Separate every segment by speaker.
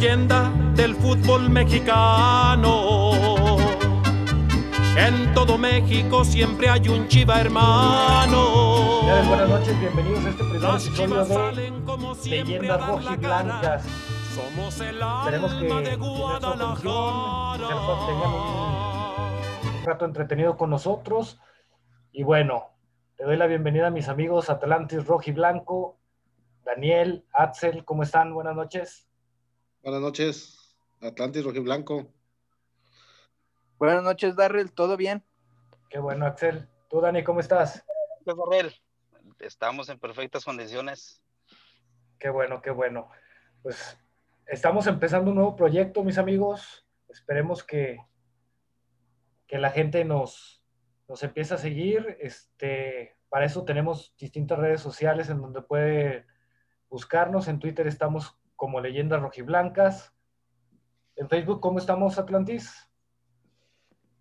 Speaker 1: leyenda del fútbol mexicano. En todo México siempre hay un chiva hermano.
Speaker 2: buenas noches, bienvenidos a este primer episodio de Leyendas Rojiblancas.
Speaker 1: Somos el
Speaker 2: Esperemos que
Speaker 1: de
Speaker 2: tengan
Speaker 1: Guadalajara.
Speaker 2: un rato entretenido con nosotros. Y bueno, le doy la bienvenida a mis amigos Atlantis Rojiblanco, Daniel, Axel, ¿cómo están? Buenas noches.
Speaker 3: Buenas noches, Atlantis Rojiblanco.
Speaker 4: Buenas noches, Darrell, ¿todo bien?
Speaker 2: Qué bueno, Axel. ¿Tú, Dani, cómo estás?
Speaker 5: Pues, Darrell, estamos en perfectas condiciones.
Speaker 2: Qué bueno, qué bueno. Pues estamos empezando un nuevo proyecto, mis amigos. Esperemos que, que la gente nos, nos empiece a seguir. Este, para eso tenemos distintas redes sociales en donde puede buscarnos. En Twitter estamos como Leyendas Rojiblancas. En Facebook, ¿cómo estamos, Atlantis?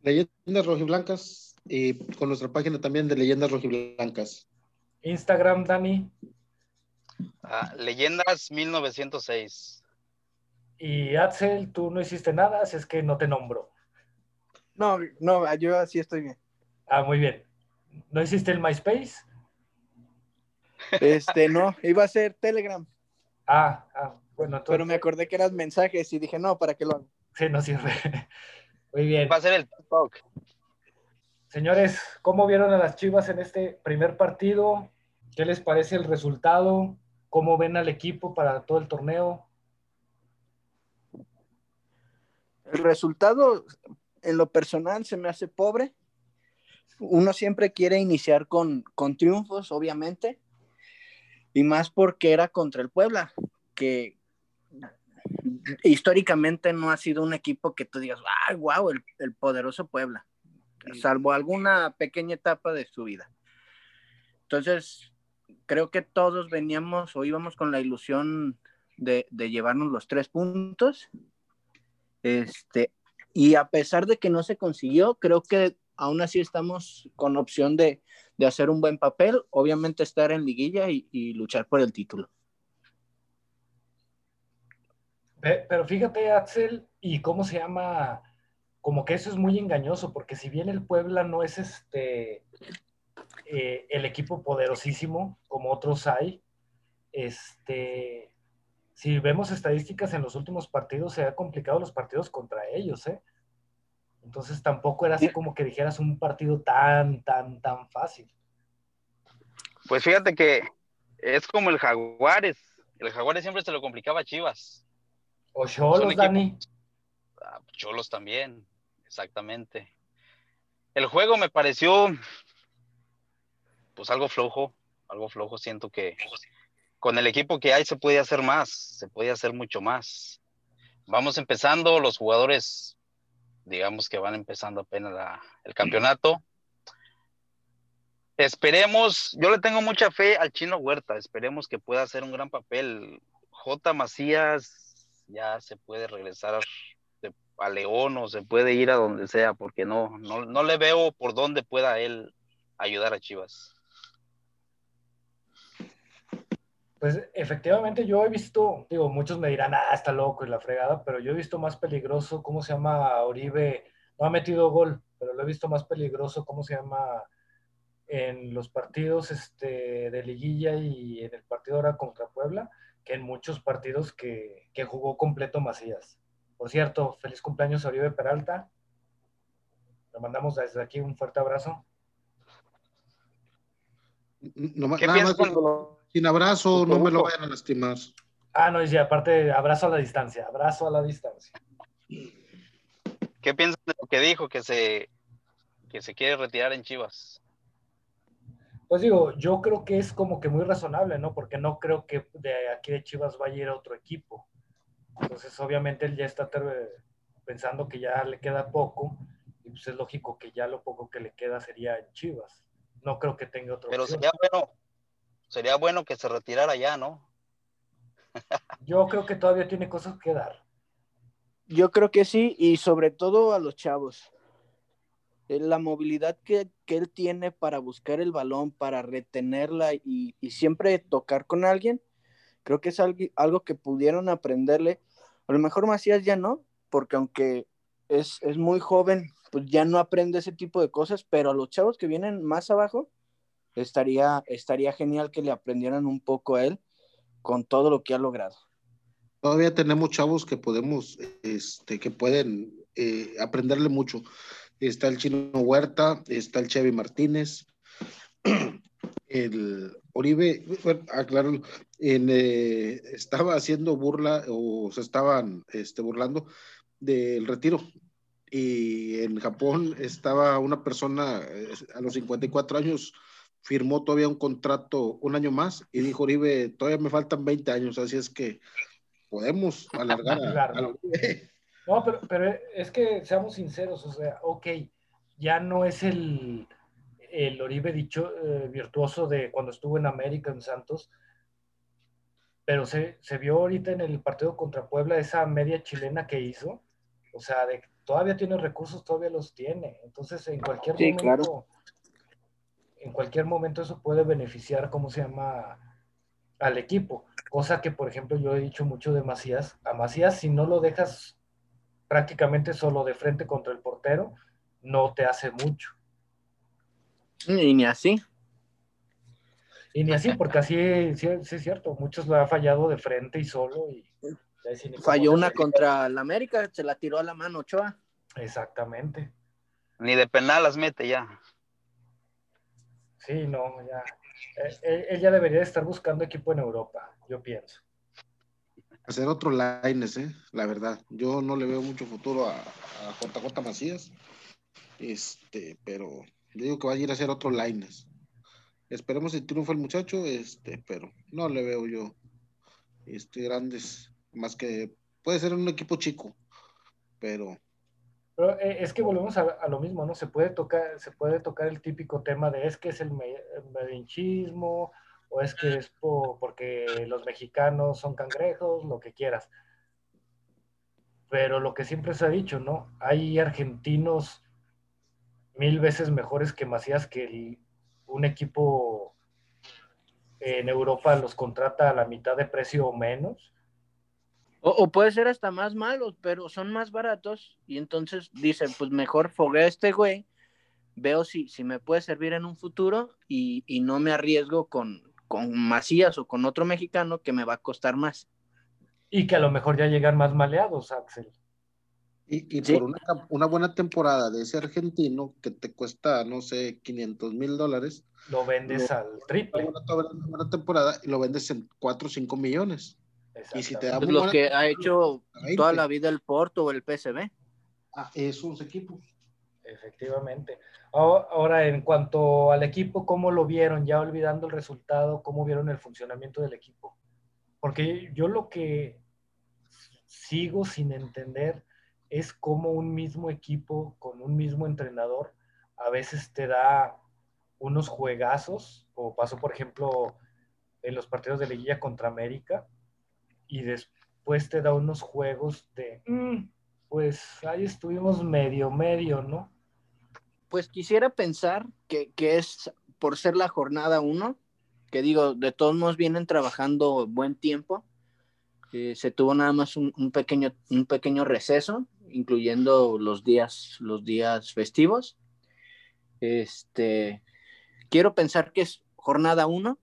Speaker 3: Leyendas Rojiblancas y con nuestra página también de Leyendas Rojiblancas.
Speaker 2: Instagram, Dani.
Speaker 5: Ah, Leyendas 1906.
Speaker 2: Y Axel, tú no hiciste nada, así es que no te nombro.
Speaker 4: No, no, yo así estoy bien.
Speaker 2: Ah, muy bien. ¿No hiciste el MySpace?
Speaker 4: Este, no, iba a ser Telegram,
Speaker 2: Ah, ah bueno, entonces.
Speaker 4: pero me acordé que eran mensajes y dije, no, ¿para qué lo hago?
Speaker 2: Sí, no sirve. Muy bien.
Speaker 5: Va a ser el TikTok.
Speaker 2: Señores, ¿cómo vieron a las Chivas en este primer partido? ¿Qué les parece el resultado? ¿Cómo ven al equipo para todo el torneo?
Speaker 4: El resultado, en lo personal, se me hace pobre. Uno siempre quiere iniciar con, con triunfos, obviamente, y más porque era contra el Puebla, que históricamente no ha sido un equipo que tú digas, ¡ay, wow! El, el poderoso Puebla, salvo alguna pequeña etapa de su vida. Entonces, creo que todos veníamos o íbamos con la ilusión de, de llevarnos los tres puntos. Este, y a pesar de que no se consiguió, creo que aún así estamos con opción de, de hacer un buen papel, obviamente estar en liguilla y, luchar por el título.
Speaker 2: Pe- Pero fíjate, Axel, y cómo se llama, como que eso es muy engañoso, porque si bien el Puebla no es este eh, el equipo poderosísimo, como otros hay, este, si vemos estadísticas en los últimos partidos, se ha complicado los partidos contra ellos, ¿eh? Entonces tampoco era así como que dijeras un partido tan, tan, tan fácil.
Speaker 5: Pues fíjate que es como el Jaguares. El Jaguares siempre se lo complicaba a Chivas.
Speaker 2: O Cholos, Dani.
Speaker 5: Ah, Cholos también, exactamente. El juego me pareció pues algo flojo, algo flojo. Siento que con el equipo que hay se puede hacer más, se puede hacer mucho más. Vamos empezando, los jugadores, digamos que van empezando apenas la- el campeonato. Esperemos, yo le tengo mucha fe al Chino Huerta, esperemos que pueda hacer un gran papel. J. Macías ya se puede regresar a León o se puede ir a donde sea, porque no, no, no le veo por dónde pueda él ayudar a Chivas.
Speaker 2: Pues efectivamente yo he visto, digo, muchos me dirán, ah, está loco y la fregada, pero yo he visto más peligroso, ¿cómo se llama? Oribe, no ha metido gol, pero lo he visto más peligroso, ¿cómo se llama? En los partidos este, de liguilla y en el partido ahora contra Puebla, que en muchos partidos que, que jugó completo Macías. Por cierto, feliz cumpleaños a Oribe Peralta. Le mandamos desde aquí un fuerte abrazo.
Speaker 3: No,
Speaker 5: ¿Qué
Speaker 3: nada
Speaker 5: piensas
Speaker 3: más,
Speaker 5: cuando
Speaker 3: sin abrazo, no me lo vayan a lastimar.
Speaker 2: Ah, no, y aparte, abrazo a la distancia, abrazo a la distancia.
Speaker 5: ¿Qué piensas de lo que dijo que se, que se quiere retirar en Chivas?
Speaker 2: Pues digo, yo creo que es como que muy razonable, ¿no? Porque no creo que de aquí de Chivas vaya a ir a otro equipo. Entonces, obviamente, él ya está pensando que ya le queda poco, y pues es lógico que ya lo poco que le queda sería en Chivas. No creo que tenga otro
Speaker 5: Pero sería bueno, sería bueno que se retirara ya, ¿no?
Speaker 2: Yo creo que todavía tiene cosas que dar.
Speaker 4: Yo creo que sí, y sobre todo a los chavos. Eh, La movilidad que, que él tiene para buscar el balón, para retenerla y, y siempre tocar con alguien, creo que es algo, algo que pudieron aprenderle A lo mejor Macías ya no, porque aunque es, es muy joven, pues ya no aprende ese tipo de cosas, pero a los chavos que vienen más abajo, estaría, estaría genial que le aprendieran un poco a él con todo lo que ha logrado.
Speaker 3: Todavía tenemos chavos que podemos, este, que pueden eh, aprenderle mucho. Está el Chino Huerta, está el Chevy Martínez, el Oribe, bueno, aclaro, en, eh, estaba haciendo burla o se estaban este, burlando del retiro. Y en Japón estaba una persona eh, a los 54 años, firmó todavía un contrato un año más y dijo Oribe, todavía me faltan 20 años, así es que podemos alargar a, a.
Speaker 2: No, pero, pero es que seamos sinceros, o sea, ok, ya no es el, el Oribe dicho eh, virtuoso de cuando estuvo en América, en Santos, pero se, se, vio ahorita en el partido contra Puebla esa media chilena que hizo, o sea, de todavía tiene recursos, todavía los tiene, entonces en cualquier
Speaker 4: Sí,
Speaker 2: momento,
Speaker 4: claro.
Speaker 2: En cualquier momento eso puede beneficiar, ¿cómo se llama? al equipo, cosa que por ejemplo yo he dicho mucho de Macías, a Macías si no lo dejas prácticamente solo de frente contra el portero, no te hace mucho.
Speaker 4: Y ni así.
Speaker 2: Y ni así, porque así sí, sí es cierto, muchos lo ha fallado de frente y solo. Y,
Speaker 4: Falló una contra el América, se la tiró a la mano Ochoa.
Speaker 2: Exactamente.
Speaker 5: Ni de penal las mete ya.
Speaker 2: Sí, no, ya. Eh, Él, él ya debería estar buscando equipo en Europa, yo pienso.
Speaker 3: hacer otro Lines, ¿eh? la verdad. Yo no le veo mucho futuro a, a JJ Macías, este, pero yo digo que va a ir a hacer otro Lines. Esperemos si triunfa el muchacho, este, pero no le veo yo este, grandes, más que puede ser un equipo chico, pero
Speaker 2: Pero eh, es que volvemos a, a lo mismo, ¿no? Se puede tocar, se puede tocar el típico tema de es que es el, me- el medinchismo, o es que es po- porque los mexicanos son cangrejos, lo que quieras. Pero lo que siempre se ha dicho, ¿no? Hay argentinos mil veces mejores que Macías que el- un equipo en Europa los contrata a la mitad de precio o menos.
Speaker 4: O, o puede ser hasta más malos, pero son más baratos. Y entonces dicen, pues mejor fogueo a este güey, veo si, si me puede servir en un futuro y, y no me arriesgo con, con Macías o con otro mexicano que me va a costar más.
Speaker 2: Y que a lo mejor ya llegan más maleados, Axel.
Speaker 3: y, y
Speaker 4: Sí.
Speaker 3: por una, una buena temporada de ese argentino que te cuesta, no sé, 500 mil dólares,
Speaker 2: Lo vendes
Speaker 3: Lo-
Speaker 2: al
Speaker 3: una
Speaker 2: triple.
Speaker 3: buena, una buena temporada y lo vendes en 4 o 5 millones. Y si te da
Speaker 4: Los
Speaker 3: buena
Speaker 4: que ha hecho
Speaker 3: a 20.
Speaker 4: toda la vida el Porto o el PSV.
Speaker 3: a esos equipos.
Speaker 2: Efectivamente. Ahora, en cuanto al equipo, ¿cómo lo vieron? Ya olvidando el resultado, ¿cómo vieron el funcionamiento del equipo? Porque yo lo que sigo sin entender es cómo un mismo equipo con un mismo entrenador a veces te da unos juegazos, o pasó por ejemplo en los partidos de liguilla contra América, y después te da unos juegos de, "Mm, pues ahí estuvimos medio, medio, ¿no?
Speaker 4: Pues quisiera pensar que, que es por ser la jornada uno, que digo, de todos modos vienen trabajando buen tiempo. Eh, se tuvo nada más un, un pequeño, un pequeño receso, incluyendo los días, los días festivos. Este, quiero pensar que es jornada uno,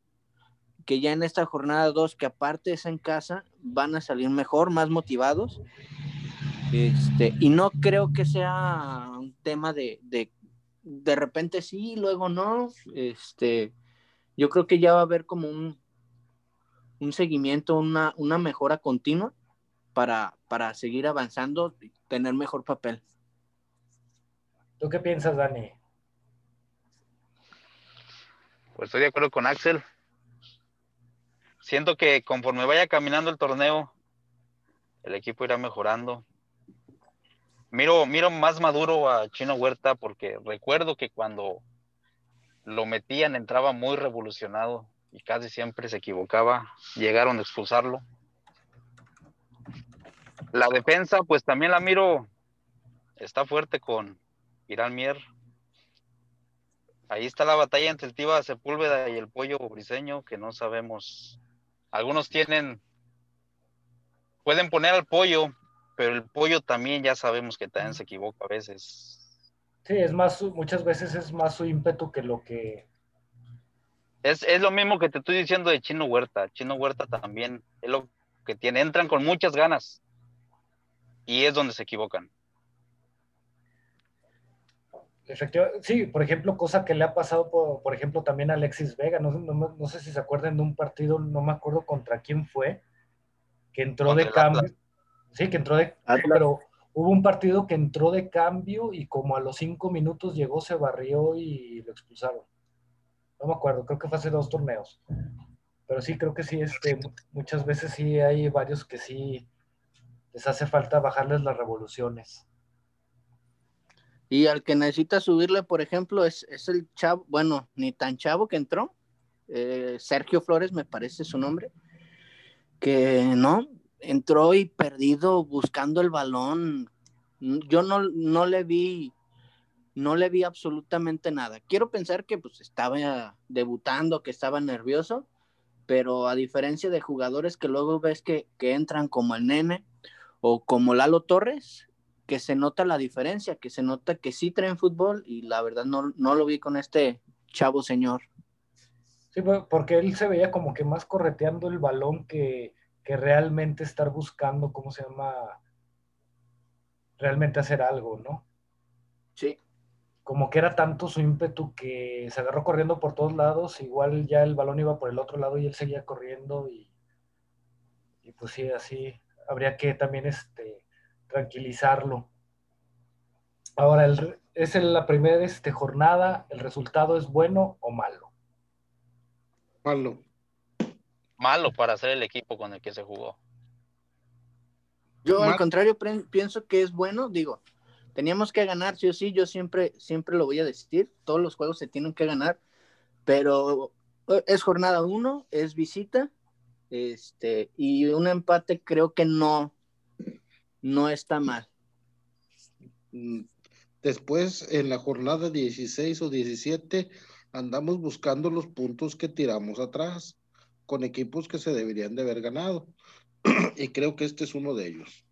Speaker 4: que ya en esta jornada dos, que aparte es en casa, van a salir mejor, más motivados. Este, y no creo que sea un tema de, de de repente sí, luego no. Este, yo creo que ya va a haber como un, un seguimiento, una, una mejora continua para, para seguir avanzando y tener mejor papel.
Speaker 2: ¿Tú qué piensas, Dani?
Speaker 5: Pues estoy de acuerdo con Axel. Siento que conforme vaya caminando el torneo, el equipo irá mejorando. Miro, miro más maduro a Chino Huerta porque recuerdo que cuando lo metían entraba muy revolucionado y casi siempre se equivocaba. Llegaron a expulsarlo. La defensa, pues también la miro, está fuerte con Irán Mier. Ahí está la batalla entre el Tiva Sepúlveda y el Pollo Briseño, que no sabemos. Algunos tienen, pueden poner al Pollo pero el pollo también ya sabemos que también se equivoca a veces.
Speaker 2: Sí, es más, muchas veces es más su ímpetu que lo que...
Speaker 5: Es, es lo mismo que te estoy diciendo de Chino Huerta. Chino Huerta también es lo que tiene. Entran con muchas ganas y es donde se equivocan.
Speaker 2: Efectivamente, sí, por ejemplo, cosa que le ha pasado, por, por ejemplo, también a Alexis Vega, no, no, no sé si se acuerdan de un partido, no me acuerdo contra quién fue, que entró de cambio,
Speaker 5: Atlas.
Speaker 2: sí, que entró de,
Speaker 4: Atlas.
Speaker 2: pero hubo un partido que entró de cambio y como a los cinco minutos llegó, se barrió y lo expulsaron. No me acuerdo, creo que fue hace dos torneos. Pero sí, creo que sí, este, mu- muchas veces sí hay varios que sí les hace falta bajarles las revoluciones.
Speaker 4: Y al que necesita subirle, por ejemplo, es, es el chavo, bueno, ni tan chavo que entró, eh, Sergio Flores me parece su nombre, que no, entró y perdido buscando el balón. Yo no, no le vi, no le vi absolutamente nada. Quiero pensar que pues estaba debutando, que estaba nervioso, pero a diferencia de jugadores que luego ves que, que entran como el nene o como Lalo Torres, que se nota la diferencia, que se nota que sí traen fútbol y la verdad no, no lo vi con este chavo señor.
Speaker 2: Sí, por- porque él se veía como que más correteando el balón que, que realmente estar buscando, ¿cómo se llama? Realmente hacer algo, ¿no?
Speaker 4: Sí.
Speaker 2: Como que era tanto su ímpetu que se agarró corriendo por todos lados, igual ya el balón iba por el otro lado y él seguía corriendo y, y pues sí, así habría que también este, tranquilizarlo. Ahora, el- es la primera este, jornada, ¿el resultado es bueno o malo?
Speaker 3: Malo.
Speaker 5: Malo para hacer el equipo con el que se jugó.
Speaker 4: Yo al contrario pienso que es bueno, digo, teníamos que ganar, sí o sí, yo siempre, siempre lo voy a decir, todos los juegos se tienen que ganar, pero eh, es jornada uno, es visita, este, y un empate creo que no, no está mal.
Speaker 3: Mm, Después, en la jornada 16 o 17, andamos buscando los puntos que tiramos atrás con equipos que se deberían de haber ganado. y creo que este es uno de ellos.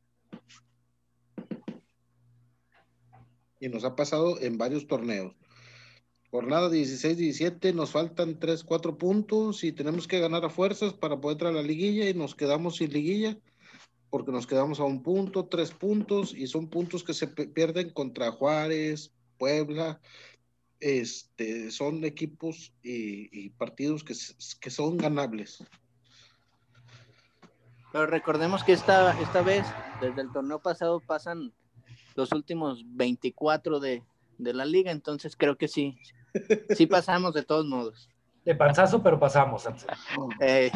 Speaker 3: Y nos ha pasado en varios torneos. Jornada 16-17, nos faltan 3, 4 puntos y tenemos que ganar a fuerzas para poder entrar a la liguilla y nos quedamos sin liguilla porque nos quedamos a un punto, tres puntos, y son puntos que se pierden contra Juárez, Puebla, este, son equipos y, y partidos que, que son ganables.
Speaker 4: Pero recordemos que esta, esta vez, desde el torneo pasado, pasan los últimos 24 de, de la liga, entonces creo que sí, sí pasamos de todos modos.
Speaker 2: De panzazo, pero pasamos.
Speaker 4: Eh,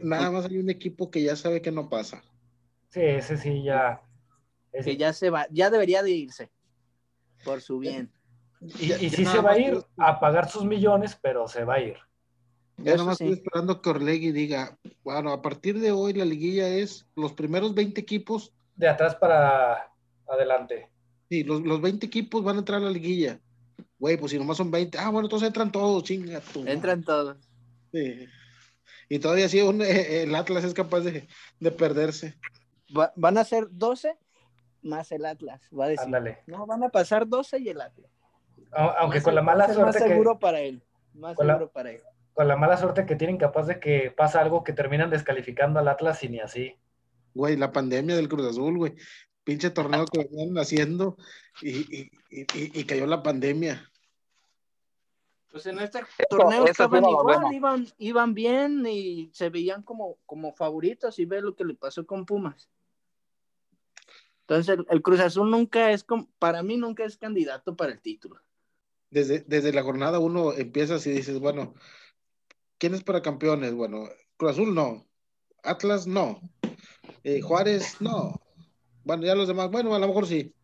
Speaker 3: Nada más hay un equipo que ya sabe que no pasa.
Speaker 2: Sí, ese sí ya. ese-
Speaker 4: que ya se va, ya debería de irse, por su bien.
Speaker 2: y, y sí se va a ir a pagar sus millones, pero se va a ir.
Speaker 3: Ya
Speaker 4: Eso
Speaker 3: nada más
Speaker 4: sí.
Speaker 3: estoy esperando que Orlegui diga, bueno, a partir de hoy la liguilla es los primeros 20 equipos,
Speaker 2: De atrás para adelante.
Speaker 3: sí, los, los 20 equipos van a entrar a la liguilla. Güey, pues si nomás son 20, ah, bueno, entonces entran todos, chinga tú.
Speaker 4: Entran todos.
Speaker 3: Sí. Y todavía sí, un- eh, el Atlas es capaz de, de perderse.
Speaker 4: Va- van a ser 12 más el Atlas, va a decir.
Speaker 2: Ándale.
Speaker 4: No, van a pasar 12 y el Atlas.
Speaker 2: Aunque
Speaker 4: Más
Speaker 2: con la mala
Speaker 4: más
Speaker 2: suerte que
Speaker 4: seguro para él. Más
Speaker 2: Con la-
Speaker 4: seguro para él.
Speaker 2: con la mala suerte que tienen, capaz de que pasa algo que terminan descalificando al Atlas y ni así.
Speaker 3: Güey, la pandemia del Cruz Azul, güey. Pinche torneo que venían haciendo y, y, y- y cayó la pandemia.
Speaker 4: Pues en este torneo
Speaker 5: eso
Speaker 4: estaban igual, iban, iban bien y se veían como, como favoritos y ve lo que le pasó con Pumas. Entonces el, el Cruz Azul nunca es, com- para mí nunca es candidato para el título.
Speaker 3: Desde, desde la jornada uno empiezas y dices, bueno, ¿quién es para campeones? Bueno, Cruz Azul no. Atlas no. Eh, Juárez no. Bueno, ya los demás, bueno, a lo mejor sí.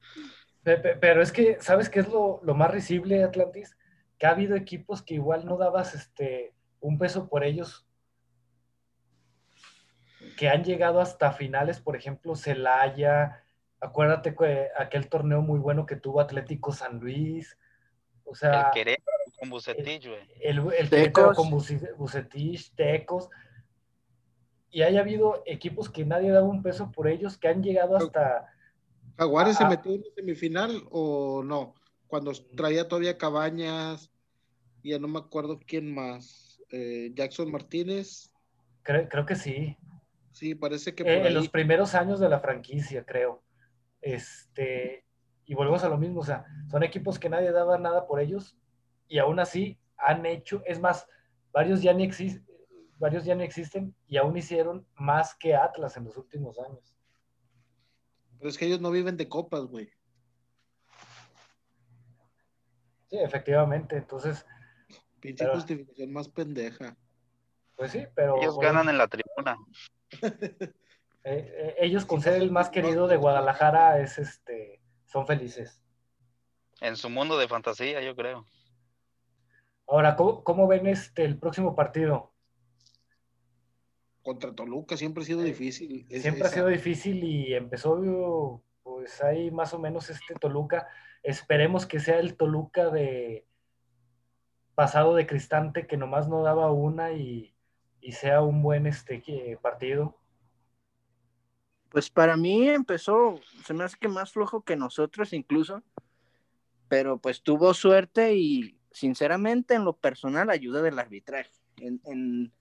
Speaker 2: Pe- pe- Pero es que, ¿sabes qué es lo, lo más risible, Atlantis? Que ha habido equipos que igual no dabas este, un peso por ellos, que han llegado hasta finales, por ejemplo, Celaya, acuérdate que aquel torneo muy bueno que tuvo Atlético San Luis, o sea,
Speaker 5: el Querétaro con Bucetich, güey.
Speaker 2: el, el. Querétaro con Bucetich, Tecos, y haya habido equipos que nadie daba un peso por ellos, que han llegado hasta...
Speaker 3: ¿Jaguares se metió en la semifinal o no? Cuando traía todavía Cabañas, ya no me acuerdo quién más. Eh, Jackson Martínez,
Speaker 2: Creo, creo que sí.
Speaker 3: sí, parece que
Speaker 2: Eh, en los primeros años de la franquicia, creo. Este, y volvemos a lo mismo, o sea, son equipos que nadie daba nada por ellos y aún así han hecho, es más, varios ya ni existen, varios ya no existen y aún hicieron más que Atlas en los últimos años.
Speaker 3: Pero es que ellos no viven de copas, güey.
Speaker 2: Sí, efectivamente, entonces,
Speaker 3: Pinche
Speaker 2: Pero-
Speaker 3: justificación más pendeja.
Speaker 2: pues sí, pero
Speaker 5: Ellos
Speaker 2: bueno,
Speaker 5: ganan en la tribuna.
Speaker 2: eh, eh, ellos con ser el más querido de Guadalajara es este, son felices.
Speaker 5: En su mundo de fantasía, yo creo.
Speaker 2: Ahora, ¿cómo, cómo ven este el próximo partido?
Speaker 3: Contra Toluca siempre ha sido difícil. Es-
Speaker 2: Siempre ha sido difícil y empezó, pues ahí más o menos este Toluca. Esperemos que sea el Toluca de pasado de Cristante, que nomás no daba una y, y sea un buen este partido.
Speaker 4: Pues para mí empezó, se me hace que más flojo que nosotros incluso, pero pues tuvo suerte y sinceramente en lo personal ayuda del arbitraje. En, en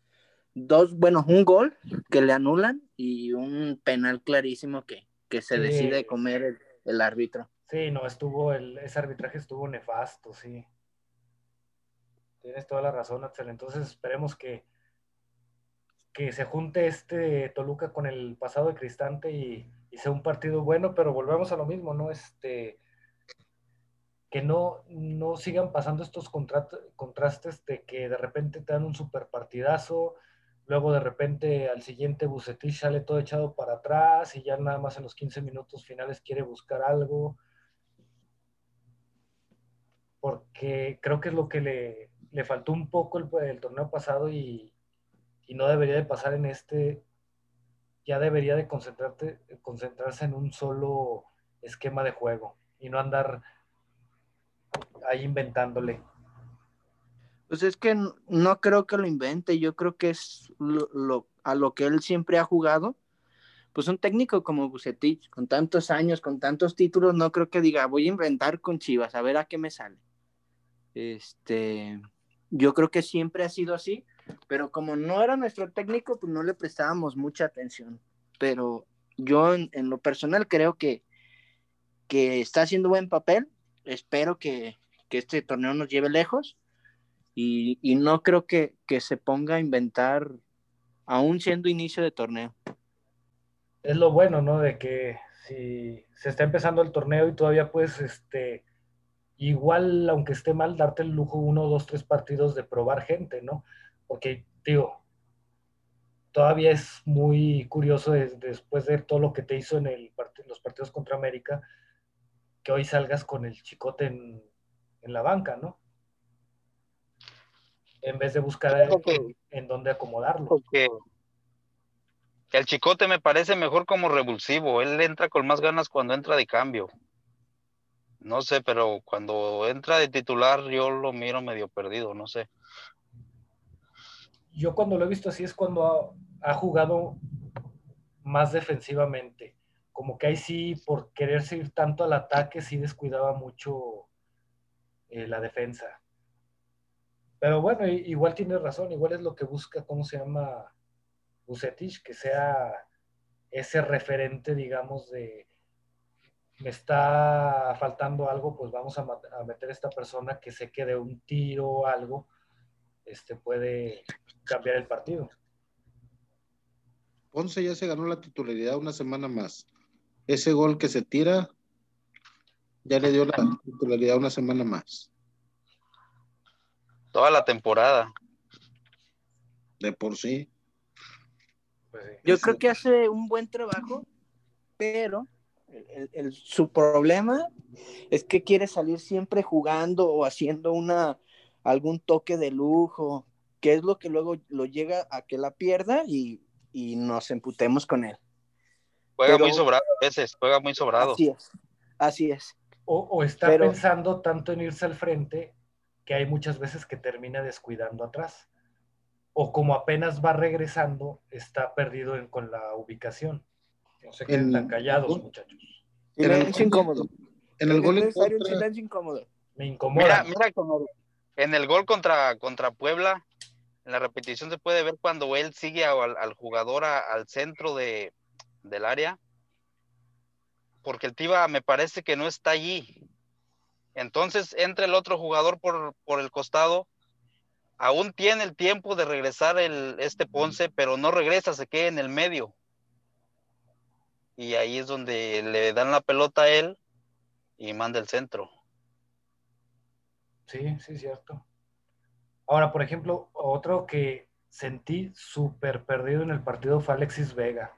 Speaker 4: dos, bueno, un gol que le anulan y un penal clarísimo que, que se
Speaker 2: Sí.
Speaker 4: decide comer el, el árbitro.
Speaker 2: Sí, no, estuvo, el, ese arbitraje estuvo nefasto, sí. Tienes toda la razón, Axel. Entonces esperemos que, que se junte este Toluca con el pasado de Cristante y, y sea un partido bueno, pero volvemos a lo mismo, ¿no? Este, que no, no sigan pasando estos contra- contrastes de que de repente te dan un super partidazo, luego de repente al siguiente Bucetich sale todo echado para atrás y ya nada más en los 15 minutos finales quiere buscar algo porque creo que es lo que le, le faltó un poco el, torneo pasado y, y no debería de pasar en este, ya debería de concentrarte, concentrarse en un solo esquema de juego y no andar ahí inventándole.
Speaker 4: Pues es que no creo que lo invente, yo creo que es lo- a lo que él siempre ha jugado. Pues un técnico como Bucetich, con tantos años, con tantos títulos, no creo que diga, voy a inventar con Chivas, a ver a qué me sale. Este, yo creo que siempre ha sido así, pero como no era nuestro técnico, pues no le prestábamos mucha atención. Pero yo en, en lo personal creo que, que está haciendo buen papel. Espero que, que este torneo nos lleve lejos y, y no creo que, que se ponga a inventar aún siendo inicio de torneo.
Speaker 2: Es lo bueno, ¿no? De que si se está empezando el torneo y todavía puedes, este, igual, aunque esté mal, darte el lujo uno, dos, tres partidos de probar gente, ¿no? Porque, digo, todavía es muy curioso des- después de todo lo que te hizo en el part- los partidos contra América, que hoy salgas con el chicote en, en la banca, ¿no? En vez de buscar en, en dónde acomodarlo.
Speaker 5: Porque el chicote me parece mejor como revulsivo. Él entra con más ganas cuando entra de cambio. No sé, pero cuando entra de titular yo lo miro medio perdido, no sé.
Speaker 2: Yo cuando lo he visto así es cuando ha, ha jugado más defensivamente. Como que ahí sí, por quererse ir tanto al ataque, sí descuidaba mucho eh, la defensa. Pero bueno, igual tiene razón, igual es lo que busca, ¿cómo se llama? Bucetich, que sea ese referente, digamos, de me está faltando algo, pues vamos a meter a esta persona que sé que de un tiro o algo, este puede cambiar el partido.
Speaker 3: Ponce ya se ganó la titularidad una semana más. Ese gol que se tira ya le dio la titularidad una semana más.
Speaker 5: Toda la temporada.
Speaker 3: De por sí.
Speaker 2: Pues sí.
Speaker 4: Yo
Speaker 3: Sí.
Speaker 4: creo que hace un buen trabajo, pero el- el- el- su problema es que quiere salir siempre jugando o haciendo una algún toque de lujo, que es lo que luego lo llega a que la pierda y, y nos emputemos con él.
Speaker 5: Juega
Speaker 4: Pero-
Speaker 5: muy sobrado a veces, juega muy sobrado.
Speaker 4: Así es, así es.
Speaker 2: O, o está
Speaker 4: Pero-
Speaker 2: pensando tanto en irse al frente que hay muchas veces que termina descuidando atrás. o como apenas va regresando, está perdido en- con la ubicación. No se queden
Speaker 3: En-
Speaker 2: tan callados, muchachos.
Speaker 3: En el
Speaker 4: incómodo.
Speaker 3: En el gol
Speaker 4: un silencio incómodo.
Speaker 2: Me
Speaker 5: Mira,
Speaker 2: incomoda.
Speaker 5: mira, el- en el gol contra, contra Puebla, en la repetición se puede ver cuando él sigue al, al jugador a- al centro de, del área, porque el Tiva me parece que no está allí. Entonces entra el otro jugador por, por el costado, aún tiene el tiempo de regresar el, este Ponce, pero no regresa, se queda en el medio. Y ahí es donde le dan la pelota a él y manda el centro.
Speaker 2: Sí, sí, cierto. Ahora, por ejemplo, otro que sentí súper perdido en el partido fue Alexis Vega.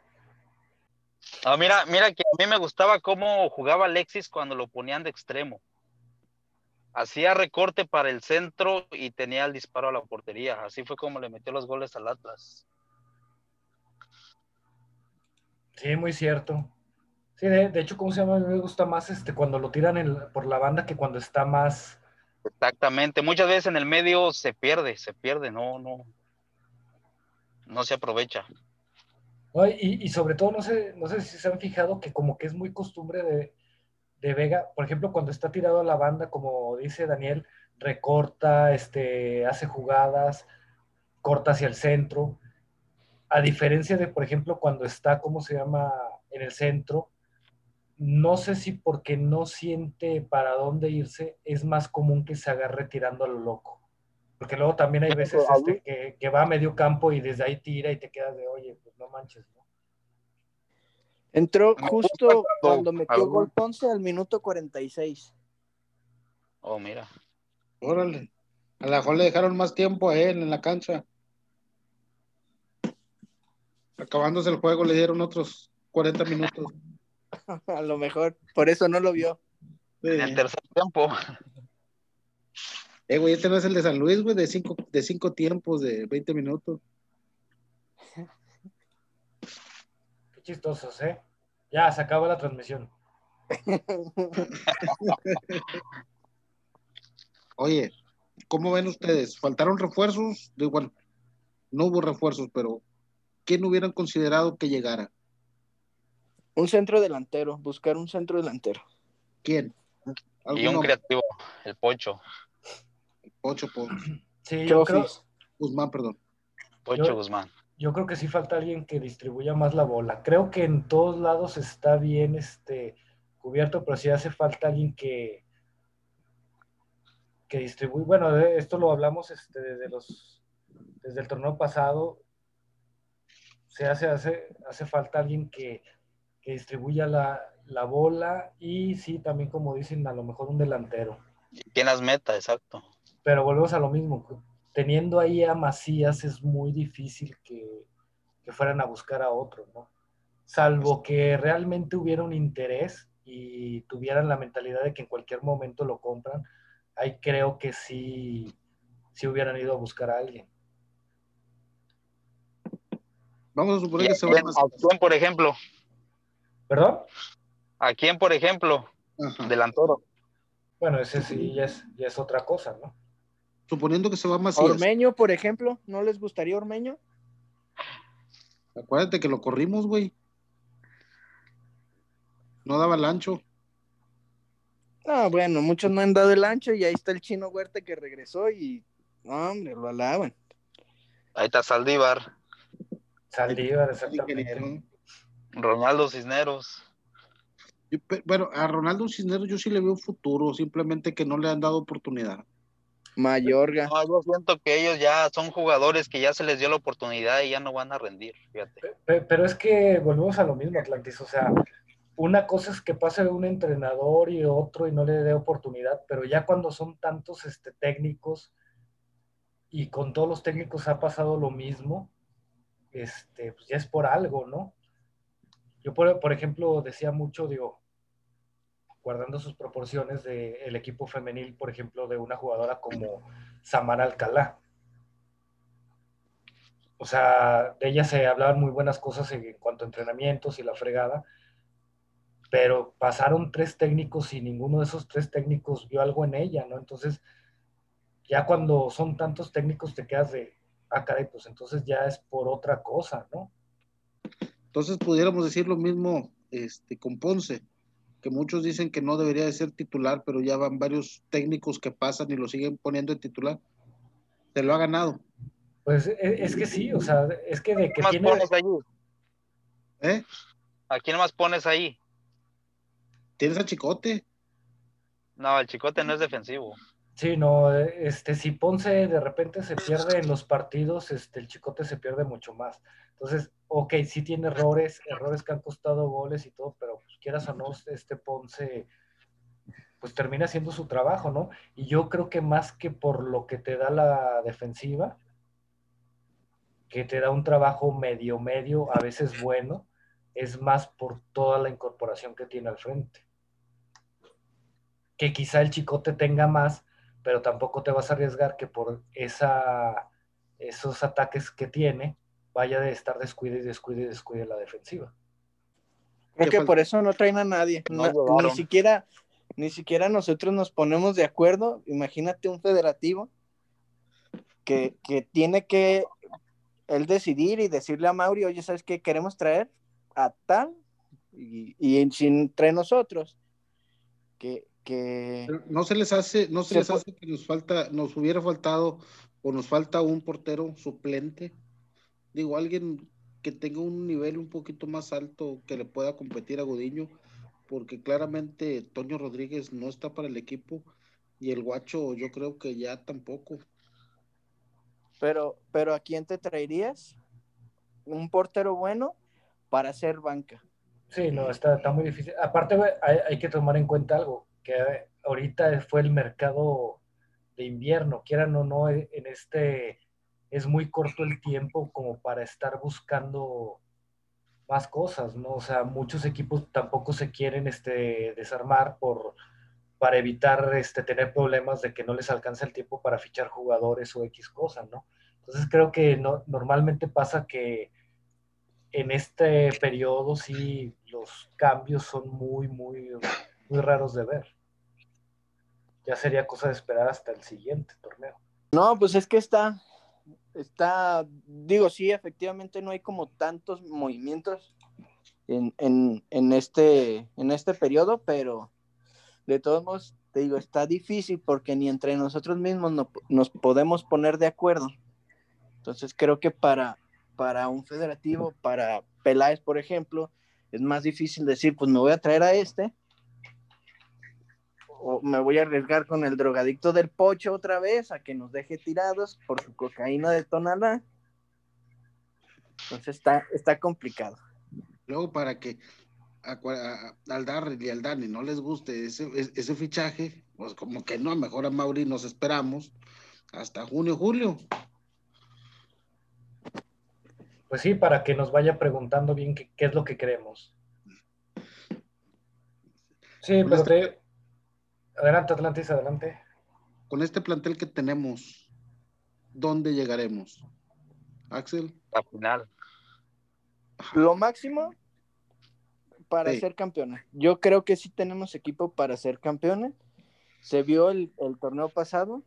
Speaker 5: Ah, mira, mira que a mí me gustaba cómo jugaba Alexis cuando lo ponían de extremo. Hacía recorte para el centro y tenía el disparo a la portería. Así fue como le metió los goles al Atlas.
Speaker 2: Sí, muy cierto. Sí, de, de hecho, ¿cómo se llama? A mí me gusta más este cuando lo tiran en- por la banda que cuando está más.
Speaker 5: Exactamente. Muchas veces en el medio se pierde, se pierde, no, no. No se aprovecha.
Speaker 2: ¿no? Y, y sobre todo, no sé, no sé si se han fijado que como que es muy costumbre de, de Vega, por ejemplo, cuando está tirado a la banda, como dice Daniel, recorta, este, hace jugadas, corta hacia el centro. A diferencia de, por ejemplo, cuando está, ¿cómo se llama?, en el centro, no sé si porque no siente para dónde irse, es más común que se agarre tirando a lo loco. Porque luego también hay veces este, que, que va a medio campo y desde ahí tira y te quedas de, oye, pues no manches, ¿no?
Speaker 4: Entró justo cuando metió
Speaker 5: algún-
Speaker 4: gol Ponce al minuto 46.
Speaker 5: Oh, mira.
Speaker 3: órale. A lo mejor le dejaron más tiempo a él en la cancha. Acabándose el juego le dieron otros 40 minutos.
Speaker 4: A lo mejor, por eso no lo vio.
Speaker 5: En el tercer tiempo.
Speaker 3: Eh, güey, este no es el de San Luis, güey, de cinco, de cinco tiempos, de 20 minutos.
Speaker 2: Chistosos, ¿eh? Ya, se acaba la transmisión.
Speaker 3: Oye, ¿cómo ven ustedes? ¿Faltaron refuerzos? Digo, bueno, no hubo refuerzos, pero ¿quién hubieran considerado que llegara?
Speaker 4: Un centro delantero, buscar un centro delantero.
Speaker 3: ¿Quién?
Speaker 5: Y un
Speaker 3: nombre?
Speaker 5: creativo, el Pocho.
Speaker 3: Ocho por
Speaker 2: Sí, yo creo.
Speaker 3: Guzmán, perdón.
Speaker 5: Pocho
Speaker 2: Yo-
Speaker 5: Guzmán.
Speaker 2: Yo creo que sí falta alguien que distribuya más la bola. Creo que en todos lados está bien este, cubierto, pero sí hace falta alguien que, que distribuye. Bueno, de esto lo hablamos este, desde, los, desde el torneo pasado. Se hace, hace, hace falta alguien que, que distribuya la, la bola y sí, también como dicen, a lo mejor un delantero.
Speaker 5: ¿Quién las meta? Exacto.
Speaker 2: Pero volvemos a lo mismo. Teniendo ahí a Macías es muy difícil que, que fueran a buscar a otro, ¿no? Salvo que realmente hubiera un interés y tuvieran la mentalidad de que en cualquier momento lo compran, ahí creo que sí, sí hubieran ido a buscar a alguien.
Speaker 3: Vamos a
Speaker 5: ¿Y
Speaker 3: suponer
Speaker 5: a
Speaker 3: que se va
Speaker 5: quién,
Speaker 3: más.
Speaker 5: a quién, por ejemplo?
Speaker 2: ¿Perdón?
Speaker 5: ¿A quién, por ejemplo?
Speaker 3: Ajá.
Speaker 5: Delantero.
Speaker 2: Bueno, ese sí ya es, ya es otra cosa, ¿no?
Speaker 3: Suponiendo que se va Macías.
Speaker 4: Ormeño, por ejemplo, ¿no les gustaría Ormeño?
Speaker 3: Acuérdate que lo corrimos, güey. No daba el ancho.
Speaker 4: Ah, bueno, muchos no han dado el ancho y ahí está el chino Huerta que regresó y, no, hombre, lo alaban.
Speaker 5: Ahí está Saldívar,
Speaker 2: Saldívar, exactamente.
Speaker 5: Ronaldo Cisneros.
Speaker 3: Yo, Bueno, a Ronaldo Cisneros yo sí le veo futuro, simplemente que no le han dado oportunidad.
Speaker 4: Mayorga.
Speaker 5: No, yo siento que ellos ya son jugadores que ya se les dio la oportunidad y ya no van a rendir, fíjate.
Speaker 2: Pe- Pero es que volvemos a lo mismo, Atlantis. O sea, una cosa es que pase un entrenador y otro y no le dé oportunidad, pero ya cuando son tantos este, técnicos y con todos los técnicos ha pasado lo mismo, este, pues ya es por algo, ¿no? Yo, por, por ejemplo, decía mucho, digo, guardando sus proporciones del equipo femenil, por ejemplo, de una jugadora como Samara Alcalá. O sea, de ella se hablaban muy buenas cosas en cuanto a entrenamientos y la fregada, pero pasaron tres técnicos y ninguno de esos tres técnicos vio algo en ella, ¿no? Entonces, ya cuando son tantos técnicos te quedas de, ah, caray, pues entonces ya es por otra cosa, ¿no?
Speaker 3: Entonces pudiéramos decir lo mismo este, con Ponce, que muchos dicen que no debería de ser titular, pero ya van varios técnicos que pasan y lo siguen poniendo de titular. Se lo ha ganado.
Speaker 2: Pues e, es, que sí, o sea, es que de que
Speaker 5: ¿Qué más
Speaker 2: tiene...
Speaker 5: pones ahí?
Speaker 3: ¿Eh?
Speaker 5: ¿A quién más pones ahí?
Speaker 3: Tienes a Chicote.
Speaker 5: No, el chicote no es defensivo.
Speaker 2: Sí, no, este, si Ponce de repente se pierde en los partidos, este, el Chicote se pierde mucho más. Entonces, ok, sí tiene errores, errores que han costado goles y todo, pero pues, quieras o no, este Ponce, pues termina haciendo su trabajo, ¿no? Y yo creo que más que por lo que te da la defensiva, que te da un trabajo medio, medio, a veces bueno, es más por toda la incorporación que tiene al frente. Que quizá el chicote tenga más, pero tampoco te vas a arriesgar que por esa, esos ataques que tiene vaya de estar descuide y descuide y descuide la defensiva.
Speaker 4: Creo que por eso no traen a nadie.
Speaker 5: No
Speaker 4: No-
Speaker 5: llevaron.
Speaker 4: ni siquiera, ni siquiera nosotros nos ponemos de acuerdo. Imagínate un federativo que, que tiene que él decidir y decirle a Mauri, oye, ¿sabes qué? Queremos traer a tal y, y entre nosotros. Que, que
Speaker 3: No se les hace, no se,
Speaker 4: Se
Speaker 3: les hace que nos falta, nos hubiera faltado o nos falta un portero suplente. Digo, alguien que tenga un nivel un poquito más alto que le pueda competir a Godiño, porque claramente Toño Rodríguez no está para el equipo y el guacho yo creo que ya tampoco.
Speaker 4: pero, pero ¿a quién te traerías? Un portero bueno para hacer banca.
Speaker 2: Sí, no, está, está muy difícil. Aparte, hay, hay que tomar en cuenta algo, que ahorita fue el mercado de invierno, quieran o no, en este es muy corto el tiempo como para estar buscando más cosas, ¿no? O sea, muchos equipos tampoco se quieren este, desarmar por, para evitar este, tener problemas de que no les alcanza el tiempo para fichar jugadores o X cosas, ¿no? Entonces creo que no, normalmente pasa que en este periodo sí los cambios son muy, muy, muy raros de ver. Ya sería cosa de esperar hasta el siguiente torneo.
Speaker 4: No, pues es que está, está, digo, sí, efectivamente no hay como tantos movimientos en, en, en este, en este periodo, pero de todos modos, te digo, está difícil porque ni entre nosotros mismos no- nos podemos poner de acuerdo. Entonces creo que para, para un federativo, para Peláez, por ejemplo, es más difícil decir, pues me voy a traer a este, o me voy a arriesgar con el drogadicto del pocho otra vez a que nos deje tirados por su cocaína de tonalá. Entonces está, está complicado.
Speaker 3: Luego para que a, cua- a- al Darryl y al Dani no les guste ese, ese, ese fichaje, pues como que no, mejor a Mauri nos esperamos hasta junio, julio.
Speaker 2: Pues sí, para que nos vaya preguntando bien qué, qué es lo que queremos. Sí, pero te... Adelante, Atlantis, adelante.
Speaker 3: Con este plantel que tenemos, ¿dónde llegaremos? Axel,
Speaker 5: La final.
Speaker 4: Lo máximo para
Speaker 3: Sí.
Speaker 4: ser campeones. Yo creo que sí tenemos equipo para ser campeones. Se vio el, el torneo pasado.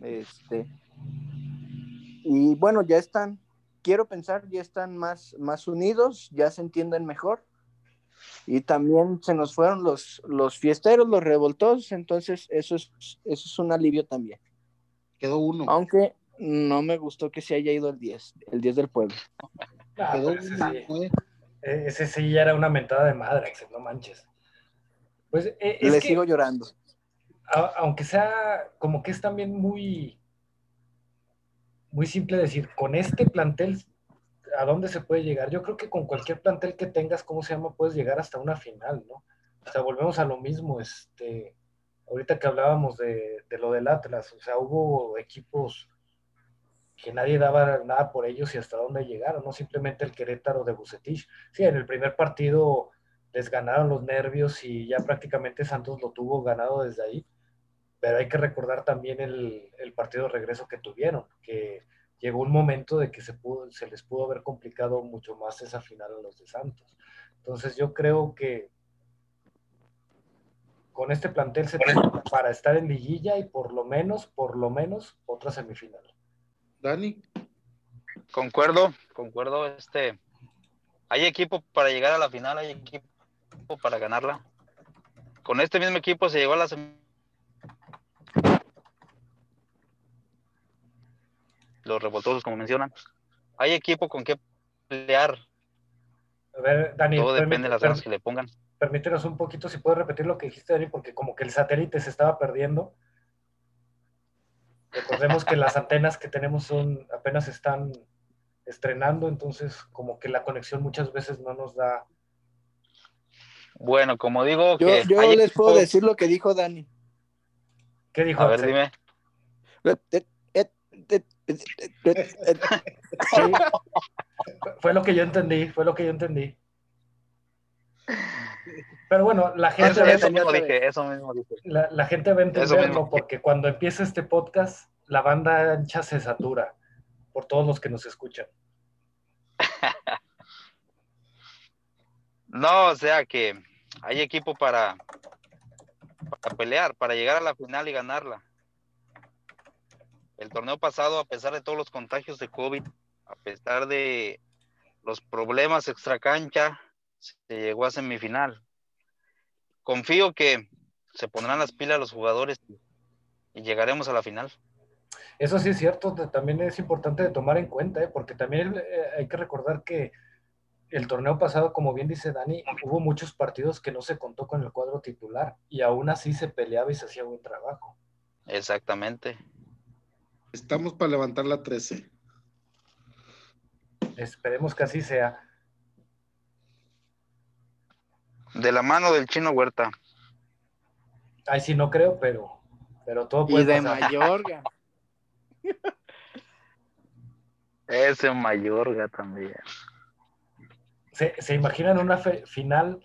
Speaker 4: Este. Y bueno, ya están, quiero pensar, ya están más, más unidos, ya se entienden mejor. Y también se nos fueron los, los fiesteros, los revoltosos, entonces eso es, eso es un alivio también.
Speaker 3: quedó uno.
Speaker 4: Aunque no me gustó que se haya ido el 10, el 10 del pueblo.
Speaker 2: Ah,
Speaker 3: quedó
Speaker 2: ese,
Speaker 3: uno,
Speaker 2: sí,
Speaker 3: ¿eh?
Speaker 2: eh, ese sí ya era una mentada de madre, Axel, no manches. Pues eh, es
Speaker 4: Le
Speaker 2: que,
Speaker 4: sigo llorando.
Speaker 2: a- aunque sea como que es también muy, muy simple decir, con este plantel, ¿a dónde se puede llegar? Yo creo que con cualquier plantel que tengas, ¿cómo se llama? Puedes llegar hasta una final, ¿no? O sea, volvemos a lo mismo, este, ahorita que hablábamos de, lo del Atlas, o sea, hubo equipos que nadie daba nada por ellos y hasta dónde llegaron, no simplemente el Querétaro de Bucetich. Sí, en el primer partido les ganaron los nervios y ya prácticamente Santos lo tuvo ganado desde ahí, pero hay que recordar también el, el partido de regreso que tuvieron, que llegó un momento de que se, pudo, se les pudo haber complicado mucho más esa final a los de Santos. Entonces yo creo que con este plantel se tiene para estar en liguilla y por lo menos, por lo menos, otra semifinal.
Speaker 3: Dani,
Speaker 5: Concuerdo, concuerdo. Este, hay equipo para llegar a la final, hay equipo para ganarla. Con este mismo equipo se llegó a la sem- los revoltosos, como mencionan. Hay equipo con que pelear.
Speaker 2: A ver, Dani,
Speaker 5: Todo depende de las ganas que le pongan.
Speaker 2: permítenos un poquito si puedes repetir lo que dijiste, Dani, porque como que el satélite se estaba perdiendo. Recordemos que las antenas que tenemos son apenas están estrenando, entonces como que la conexión muchas veces no nos da.
Speaker 5: Bueno, como digo,
Speaker 4: Yo,
Speaker 5: que
Speaker 4: yo
Speaker 5: hay
Speaker 4: les
Speaker 5: equipo-
Speaker 4: puedo decir lo que dijo Dani.
Speaker 2: ¿Qué dijo?
Speaker 5: A ver,
Speaker 2: Axel?
Speaker 5: dime.
Speaker 2: Sí. Fue lo que yo entendí, fue lo que yo entendí. Pero bueno, la gente,
Speaker 5: Eso,
Speaker 2: va,
Speaker 5: eso mismo dije, eso mismo dije.
Speaker 2: la, la gente va a entenderlo porque cuando empieza este podcast, la banda ancha se satura por todos los que nos escuchan.
Speaker 5: No, o sea que hay equipo para, para pelear, para llegar a la final y ganarla. El torneo pasado, a pesar de todos los contagios de COVID, a pesar de los problemas extracancha, se llegó a semifinal. Confío que se pondrán las pilas los jugadores y llegaremos a la final.
Speaker 2: Eso sí es cierto, también es importante de tomar en cuenta, ¿eh? porque también eh, hay que recordar que el torneo pasado, como bien dice Dani, hubo muchos partidos que no se contó con el cuadro titular y aún así se peleaba y se hacía buen trabajo.
Speaker 5: Exactamente.
Speaker 3: Estamos para levantar la 13.
Speaker 2: Esperemos que así sea.
Speaker 5: De la mano del chino Huerta.
Speaker 2: Ahí sí no creo, pero, pero todo
Speaker 4: Y
Speaker 2: puede
Speaker 4: de
Speaker 2: pasar.
Speaker 4: Mayorga.
Speaker 5: Ese Mayorga también.
Speaker 2: ¿Se, se imaginan una fe- final,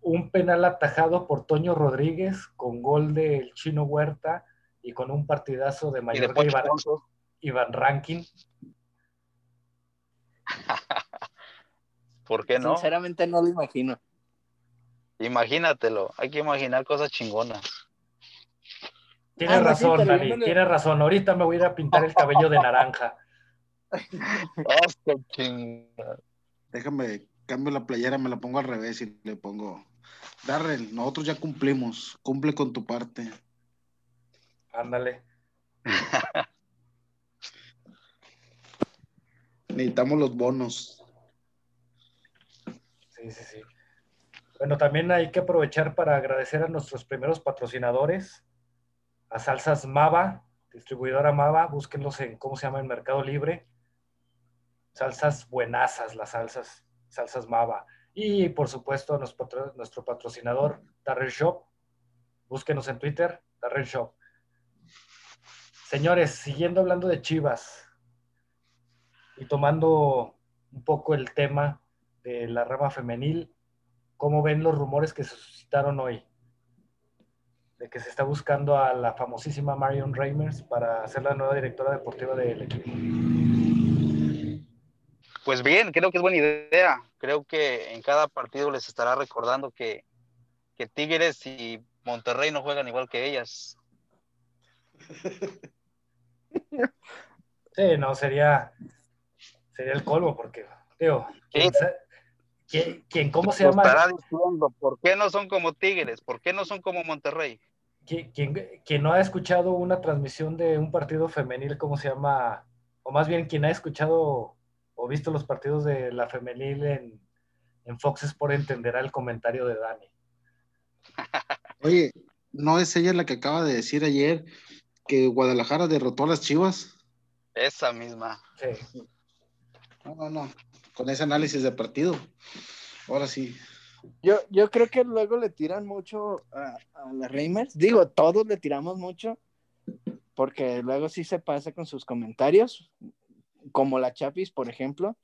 Speaker 2: un penal atajado por Toño Rodríguez con gol del Chino Huerta y con un partidazo de
Speaker 5: Y de
Speaker 2: Mayorga
Speaker 5: Pocho
Speaker 2: Iván,
Speaker 5: Alonso.
Speaker 2: Iván Rankin?
Speaker 5: ¿Por qué no?
Speaker 4: Sinceramente no lo imagino.
Speaker 5: Imagínatelo, hay que imaginar cosas chingonas.
Speaker 2: Tienes
Speaker 4: Ah, sí,
Speaker 2: razón, Dani,
Speaker 4: yo no le-
Speaker 2: tienes razón. Ahorita me voy a ir a pintar el cabello de naranja.
Speaker 5: Chingada.
Speaker 3: Déjame, cambio la playera, me la pongo al revés y le pongo. Darrell, nosotros ya cumplimos. Cumple con tu parte.
Speaker 2: Ándale.
Speaker 3: Necesitamos los bonos.
Speaker 2: Sí, sí, sí. Bueno, también hay que aprovechar para agradecer a nuestros primeros patrocinadores, a Salsas Mava, distribuidora Mava, búsquenlos en, ¿cómo se llama? En Mercado Libre. Salsas buenasas, las salsas, salsas Mava. Y por supuesto nuestro patrocinador, Darrell Shop. Búsquenos en Twitter, Darrell Shop. Señores, siguiendo hablando de Chivas y tomando un poco el tema de la rama femenil, ¿cómo ven los rumores que se suscitaron hoy? De que se está buscando a la famosísima Marion Reimers para ser la nueva directora deportiva del equipo.
Speaker 5: Pues bien, creo que es buena idea. Creo que en cada partido les estará recordando que, que Tigres y Monterrey no juegan igual que ellas.
Speaker 2: Sí, no, sería, sería el colmo, porque, digo, ¿quién, sa- quién- quién- cómo se llama?
Speaker 5: estará diciendo, ¿por qué no son como Tigres? ¿Por qué no son como Monterrey?
Speaker 2: ¿Quién, quién- quién no ha escuchado una transmisión de un partido femenil, cómo se llama? O más bien, quien ha escuchado o visto los partidos de la femenil en, en Fox Sport entenderá el comentario de Dani.
Speaker 3: Oye, ¿no es ella la que acaba de decir ayer que Guadalajara derrotó a las Chivas?
Speaker 5: Esa misma.
Speaker 2: Sí.
Speaker 3: No, no, no. Con ese análisis de partido. Ahora sí.
Speaker 4: Yo, yo creo que luego le tiran mucho a, a la Reimers. Digo, todos le tiramos mucho, porque luego sí se pasa con sus comentarios, como la Chapis, por ejemplo.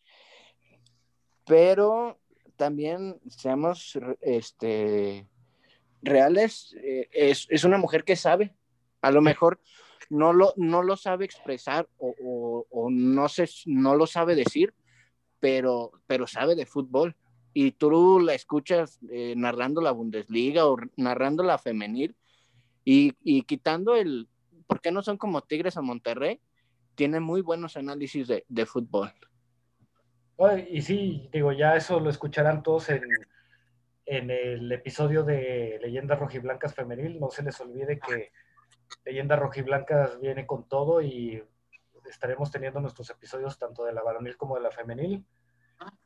Speaker 4: Pero también seamos este, reales, eh, es, es una mujer que sabe. A lo mejor no lo, no lo sabe expresar o, o- o no, se, no lo sabe decir, pero, pero sabe de fútbol y tú la escuchas eh, narrando la Bundesliga o narrando la femenil y, y quitando el, ¿por qué no son como Tigres o Monterrey?
Speaker 6: tiene muy buenos análisis de, de fútbol.
Speaker 2: Y sí, digo, ya eso lo escucharán todos en, en el episodio de Leyendas Rojiblancas Femenil. No se les olvide que Leyendas Rojiblancas viene con todo y estaremos teniendo nuestros episodios tanto de la varonil como de la femenil.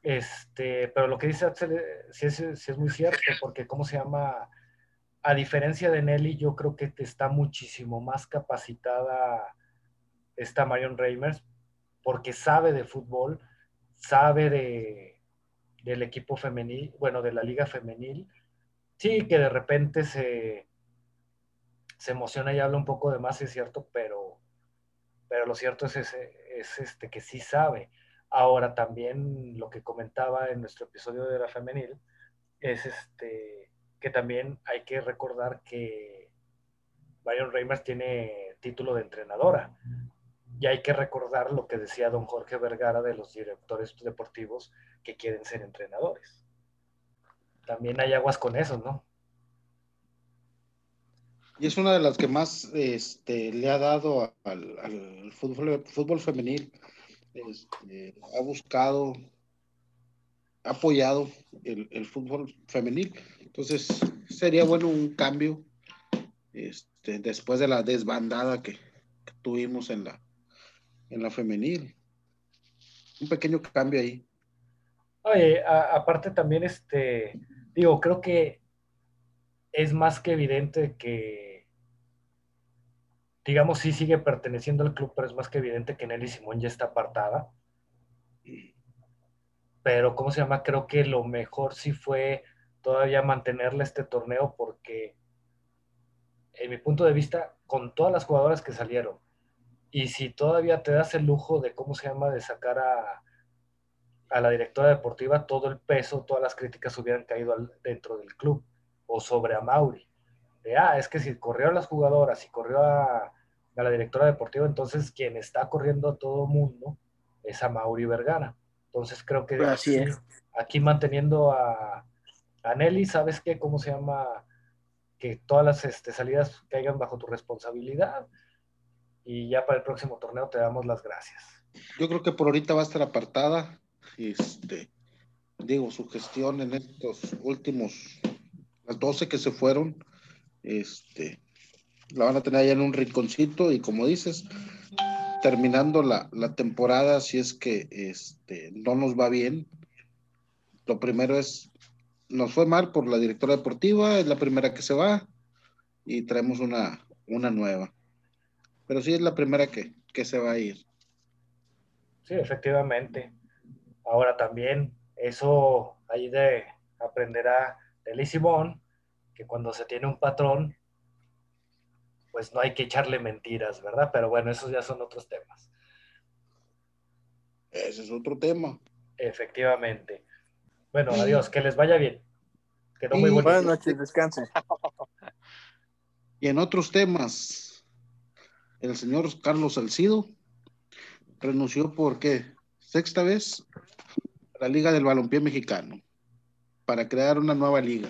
Speaker 2: Este, pero lo que dice Axel eh, sí es, sí es muy cierto, porque ¿cómo se llama? A diferencia de Nelly, yo creo que está muchísimo más capacitada esta Marion Reimers, porque sabe de fútbol, sabe de, del equipo femenil, bueno, de la liga femenil. Sí, que de repente se, se emociona y habla un poco de más, es cierto, pero, pero lo cierto es, ese, es este, que sí sabe. Ahora también lo que comentaba en nuestro episodio de la femenil es este, que también hay que recordar que Marion Reimers tiene título de entrenadora. Y hay que recordar lo que decía don Jorge Vergara de los directores deportivos que quieren ser entrenadores. También hay aguas con eso, ¿no?
Speaker 3: Y es una de las que más este, le ha dado al, al fútbol, fútbol femenil. Este, ha buscado, ha apoyado el, el fútbol femenil. Entonces, sería bueno un cambio este, después de la desbandada que, tuvimos en la, en la femenil. Un pequeño cambio ahí.
Speaker 2: Oye, aparte también, este, digo, creo que es más que evidente que, digamos, sí sigue perteneciendo al club, pero es más que evidente que Nelly Simón ya está apartada. Pero, ¿cómo se llama? Creo que lo mejor sí fue todavía mantenerle este torneo porque, en mi punto de vista, con todas las jugadoras que salieron, y si todavía te das el lujo de, ¿cómo se llama?, de sacar a, a la directora deportiva, todo el peso, todas las críticas hubieran caído dentro del club o sobre a Mauri. De, ah, es que si corrió a las jugadoras, si corrió a, a la directora deportiva, entonces quien está corriendo a todo mundo es a Mauri Vergara. Entonces creo que
Speaker 6: Así
Speaker 2: aquí,
Speaker 6: es.
Speaker 2: aquí manteniendo a, a Nelly, ¿sabes qué? ¿Cómo se llama? Que todas las este, salidas caigan bajo tu responsabilidad y ya para el próximo torneo te damos las gracias.
Speaker 3: Yo creo que por ahorita va a estar apartada. Este, digo, su gestión en estos últimos, las 12 que se fueron, este, la van a tener allá en un rinconcito y como dices, terminando la, la temporada, si es que este, no nos va bien, lo primero es, nos fue mal por la directora deportiva, es la primera que se va y traemos una, una nueva. Pero sí es la primera que, que se va a ir.
Speaker 2: Sí, efectivamente. Ahora también, eso ahí de aprenderá Simón, que cuando se tiene un patrón, pues no hay que echarle mentiras, ¿verdad? Pero bueno, esos ya son otros temas.
Speaker 3: Ese es otro tema.
Speaker 2: Efectivamente. Bueno, adiós, que les vaya bien. Quedó muy
Speaker 3: Y-
Speaker 2: bonito.
Speaker 6: Buenas noches, descansen.
Speaker 3: Y en otros temas, el señor Carlos Salcido renunció por qué? Sexta vez a la Liga del Balompié Mexicano para crear una nueva liga.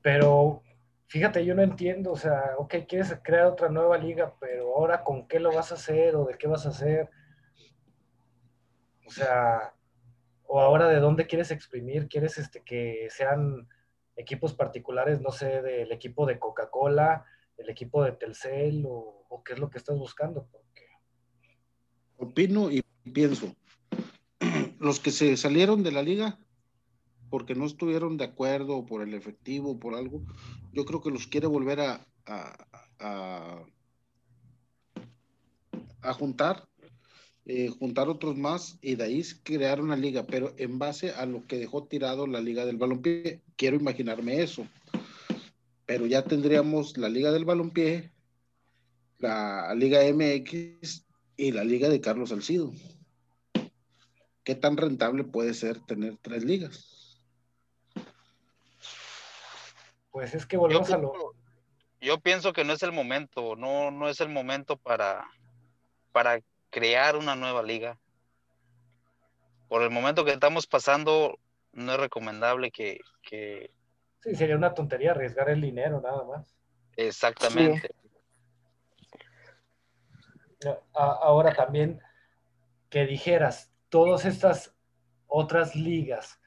Speaker 2: Pero fíjate, yo no entiendo, o sea, ok, quieres crear otra nueva liga, pero ahora con qué lo vas a hacer o de qué vas a hacer. O sea, o ahora de dónde quieres exprimir, quieres este que sean equipos particulares, no sé, del equipo de Coca-Cola, el equipo de Telcel o, o qué es lo que estás buscando, porque
Speaker 3: Opino y pienso, los que se salieron de la liga porque no estuvieron de acuerdo por el efectivo, por algo, yo creo que los quiere volver a, a, a, juntar, eh, juntar otros más y de ahí crear una liga, pero en base a lo que dejó tirado la liga del balompié. Quiero imaginarme eso. Pero ya tendríamos la liga del balompié, la liga MX y la liga de Carlos Salcido. ¿Qué tan rentable puede ser tener tres ligas?
Speaker 2: pues es que
Speaker 5: Yo,
Speaker 2: volvemos a lo...
Speaker 5: yo pienso que no es el momento, no, no es el momento para, para crear una nueva liga. Por el momento que estamos pasando, no es recomendable que, que
Speaker 2: Sí, sería una tontería arriesgar el dinero nada más.
Speaker 5: exactamente.
Speaker 2: Ahora también que dijeras, todas estas otras ligas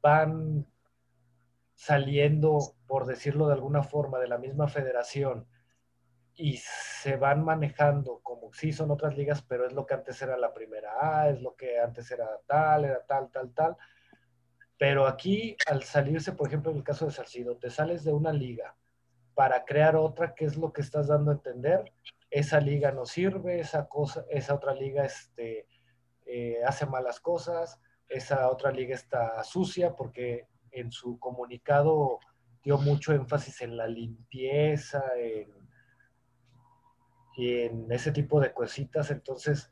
Speaker 2: van saliendo, por decirlo de alguna forma, de la misma federación y se van manejando como sí son otras ligas, pero es lo que antes era la primera A, es lo que antes era tal, era tal, tal, tal. Pero aquí, al salirse, por ejemplo, en el caso de Salcido, te sales de una liga para crear otra, ¿qué es lo que estás dando a entender? Esa liga no sirve, esa cosa, esa otra liga este, eh, hace malas cosas, esa otra liga está sucia porque en su comunicado dio mucho énfasis en la limpieza, y en ese tipo de cositas, entonces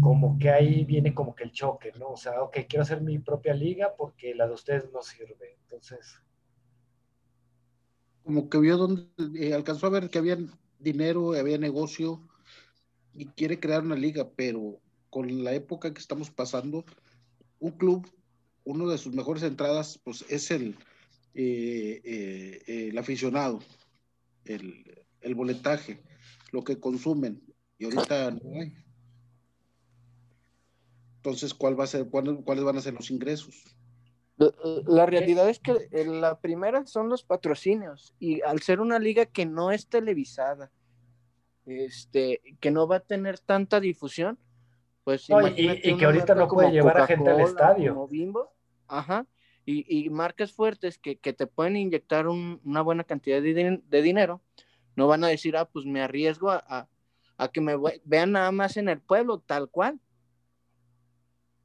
Speaker 2: como que ahí viene como que el choque, ¿no? O sea, ok, quiero hacer mi propia liga porque la de ustedes no sirve, entonces...
Speaker 3: Como que vio donde eh, alcanzó a ver que había dinero, había negocio y quiere crear una liga, pero con la época que estamos pasando, un club, uno de sus mejores entradas, pues es el, eh, eh, eh, el aficionado, el, el boletaje, lo que consumen. Y ahorita no hay. Entonces, ¿cuál va a ser, cuál- cuáles van a ser los ingresos?
Speaker 6: La- realidad es que la primera son los patrocinios y al ser una liga que no es televisada, este, que no va a tener tanta difusión, pues
Speaker 2: No, y- y que ahorita no puede llevar a gente al estadio.
Speaker 6: como Bimbo, ajá, y, y marcas fuertes que, que te pueden inyectar un- una buena cantidad de, din- de dinero, no van a decir, ah, pues me arriesgo a, a- a que me ve- vean nada más en el pueblo, tal cual.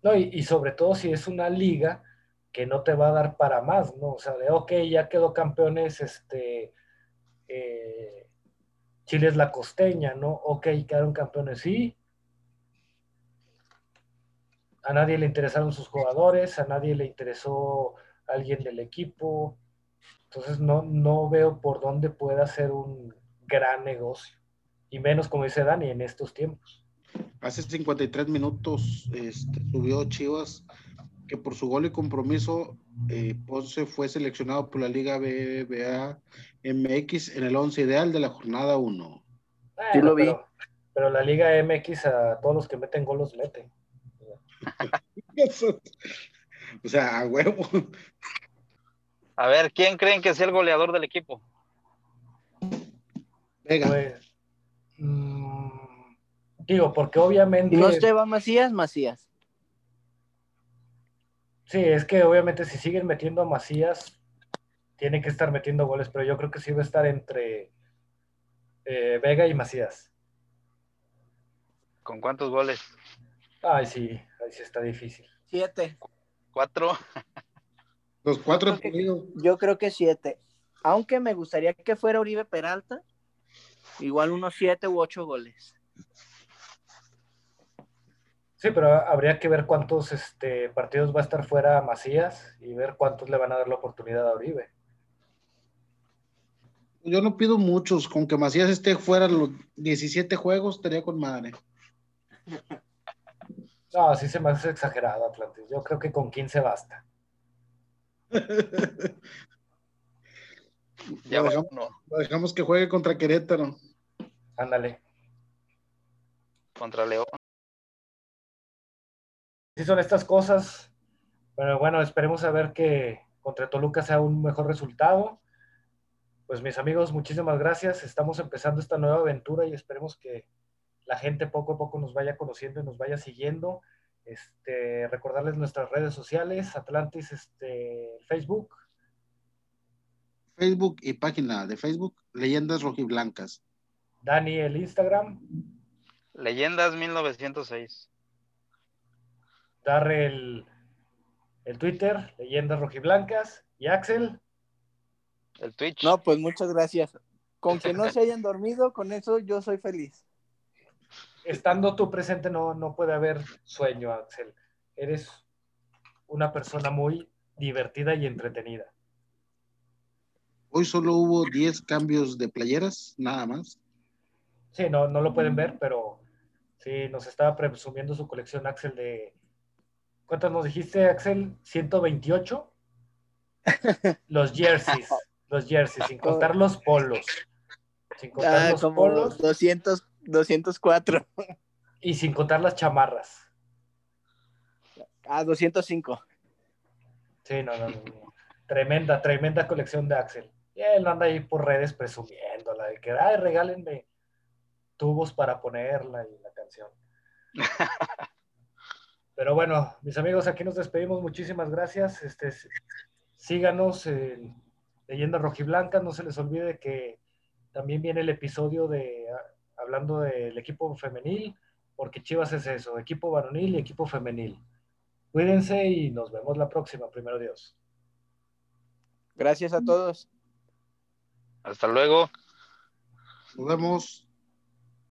Speaker 2: No, y, y sobre todo si es una liga que no te va a dar para más, ¿no? O sea, de, ok, ya quedó campeones, este, eh, Chile es la costeña, ¿no? Ok, quedaron campeones, sí. A nadie le interesaron sus jugadores, a nadie le interesó alguien del equipo. Entonces no, no veo por dónde pueda ser un gran negocio. Y menos, como dice Dani, en estos tiempos.
Speaker 3: Hace 53 minutos este, subió Chivas que por su gol y compromiso eh, Ponce fue seleccionado por la Liga BBA MX en el 11 ideal de la jornada 1.
Speaker 6: Sí lo vi.
Speaker 2: Pero, pero la Liga MX a todos los que meten gol los mete.
Speaker 3: o sea, a huevo.
Speaker 5: A ver, ¿quién creen que sea el goleador del equipo?
Speaker 3: Vega.
Speaker 2: Pues, mm, digo, porque obviamente.
Speaker 6: No se va Macías, Macías.
Speaker 2: Sí, es que obviamente si siguen metiendo a Macías, tiene que estar metiendo goles, pero yo creo que sí va a estar entre eh, Vega y Macías.
Speaker 5: ¿Con cuántos goles?
Speaker 2: Ay, sí, ahí sí está difícil.
Speaker 6: Siete.
Speaker 5: ¿Cuatro?
Speaker 3: Los cuatro
Speaker 6: Yo creo que-. Yo creo que siete. Aunque me gustaría que fuera Uribe Peralta, igual unos siete u ocho goles.
Speaker 2: Sí, pero habría que ver cuántos este, partidos va a estar fuera Macías y ver cuántos le van a dar la oportunidad a Uribe.
Speaker 3: Yo no pido muchos, con que Macías esté fuera los 17 juegos, estaría con madre.
Speaker 2: No, sí se me hace exagerado, Atlantis. Yo creo que con 15 basta.
Speaker 5: Ya
Speaker 3: Lo dejamos, lo dejamos que juegue contra Querétaro.
Speaker 2: Ándale.
Speaker 5: contra León.
Speaker 2: Sí son estas cosas, pero bueno, esperemos a ver que contra Toluca sea un mejor resultado. Pues mis amigos, muchísimas gracias. Estamos empezando esta nueva aventura y esperemos que la gente poco a poco nos vaya conociendo y nos vaya siguiendo. Este, recordarles nuestras redes sociales, Atlantis, este, Facebook,
Speaker 3: Facebook y página de Facebook, Leyendas Rojiblancas.
Speaker 2: Dani el Instagram,
Speaker 5: Leyendas 1906.
Speaker 2: Darre el, el Twitter, Leyendas Rojiblancas, y Axel.
Speaker 5: El Twitch.
Speaker 6: No, pues muchas gracias. Con que no se hayan dormido, con eso yo soy feliz.
Speaker 2: estando tú presente no, no puede haber sueño, Axel. Eres una persona muy divertida y entretenida.
Speaker 3: Hoy solo hubo 10 cambios de playeras, nada más.
Speaker 2: Sí, no, no lo pueden ver, pero sí, nos estaba presumiendo su colección, Axel, de... ¿Cuántas nos dijiste, Axel? ¿128? Los jerseys, los jerseys, sin contar los polos. Sin contar
Speaker 6: Ah,
Speaker 2: los
Speaker 6: como
Speaker 2: polos
Speaker 6: 200, 204.
Speaker 2: y sin contar las chamarras.
Speaker 6: Ah, 205.
Speaker 2: Sí, no, no, no, no. Tremenda, tremenda colección de Axel. Y él anda ahí por redes presumiéndola, de que, ay, regálenme tubos para ponerla y la canción. Pero bueno, mis amigos, aquí nos despedimos. Muchísimas gracias. Este, síganos en Leyendas Rojiblancas. No se les olvide que también viene el episodio de ah, hablando del equipo femenil, porque Chivas es eso, equipo varonil y equipo femenil. Cuídense y nos vemos la próxima, primero Dios.
Speaker 6: Gracias a todos.
Speaker 5: Hasta luego.
Speaker 3: Nos vemos.